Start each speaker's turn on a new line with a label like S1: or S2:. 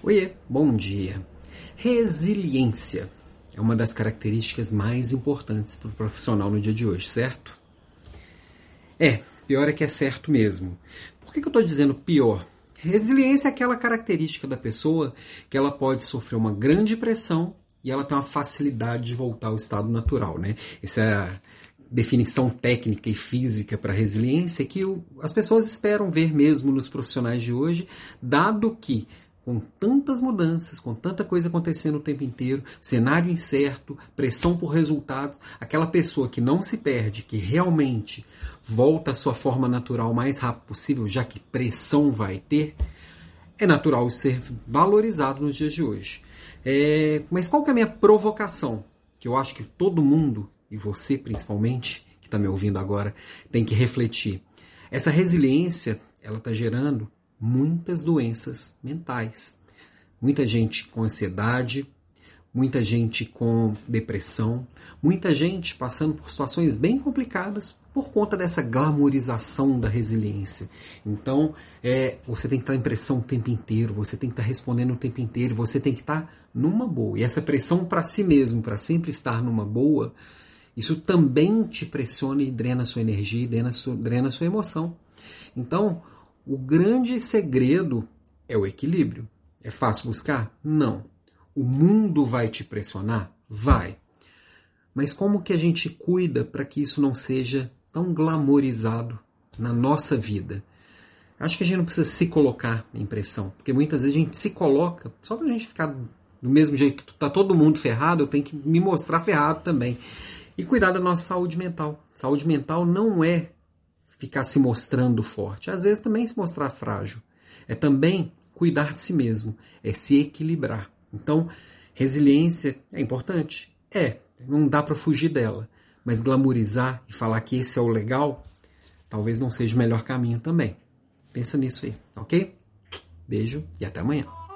S1: Oiê, bom dia. Resiliência é uma das características mais importantes para o profissional no dia de hoje, certo? É, pior é que é certo mesmo. Por que, que eu estou dizendo pior? Resiliência é aquela característica da pessoa que ela pode sofrer uma grande pressão e ela tem uma facilidade de voltar ao estado natural, né? Essa é a definição técnica e física para resiliência que as pessoas esperam ver mesmo nos profissionais de hoje, dado que com tantas mudanças, com tanta coisa acontecendo o tempo inteiro, cenário incerto, pressão por resultados, aquela pessoa que não se perde, que realmente volta à sua forma natural o mais rápido possível, já que pressão vai ter, é natural ser valorizado nos dias de hoje. É, mas qual que é a minha provocação? Que eu acho que todo mundo, e você principalmente, que está me ouvindo agora, tem que refletir. Essa resiliência, ela está gerando muitas doenças mentais. Muita gente com ansiedade, muita gente com depressão, muita gente passando por situações bem complicadas por conta dessa glamorização da resiliência. Então, é, você tem que estar em pressão o tempo inteiro, você tem que estar respondendo o tempo inteiro, você tem que estar numa boa. E essa pressão para si mesmo, para sempre estar numa boa, isso também te pressiona e drena sua energia, drena sua, drena sua emoção. Então, o grande segredo é o equilíbrio. É fácil buscar? Não. O mundo vai te pressionar? Vai. Mas como que a gente cuida para que isso não seja tão glamorizado na nossa vida? Acho que a gente não precisa se colocar em pressão, porque muitas vezes a gente se coloca só para a gente ficar do mesmo jeito tá todo mundo ferrado, eu tenho que me mostrar ferrado também. E cuidar da nossa saúde mental. Saúde mental não é ficar se mostrando forte. Às vezes também se mostrar frágil. É também cuidar de si mesmo, é se equilibrar. Então, resiliência é importante? É, não dá para fugir dela. Mas glamorizar e falar que esse é o legal, talvez não seja o melhor caminho também. Pensa nisso aí, ok? Beijo e até amanhã.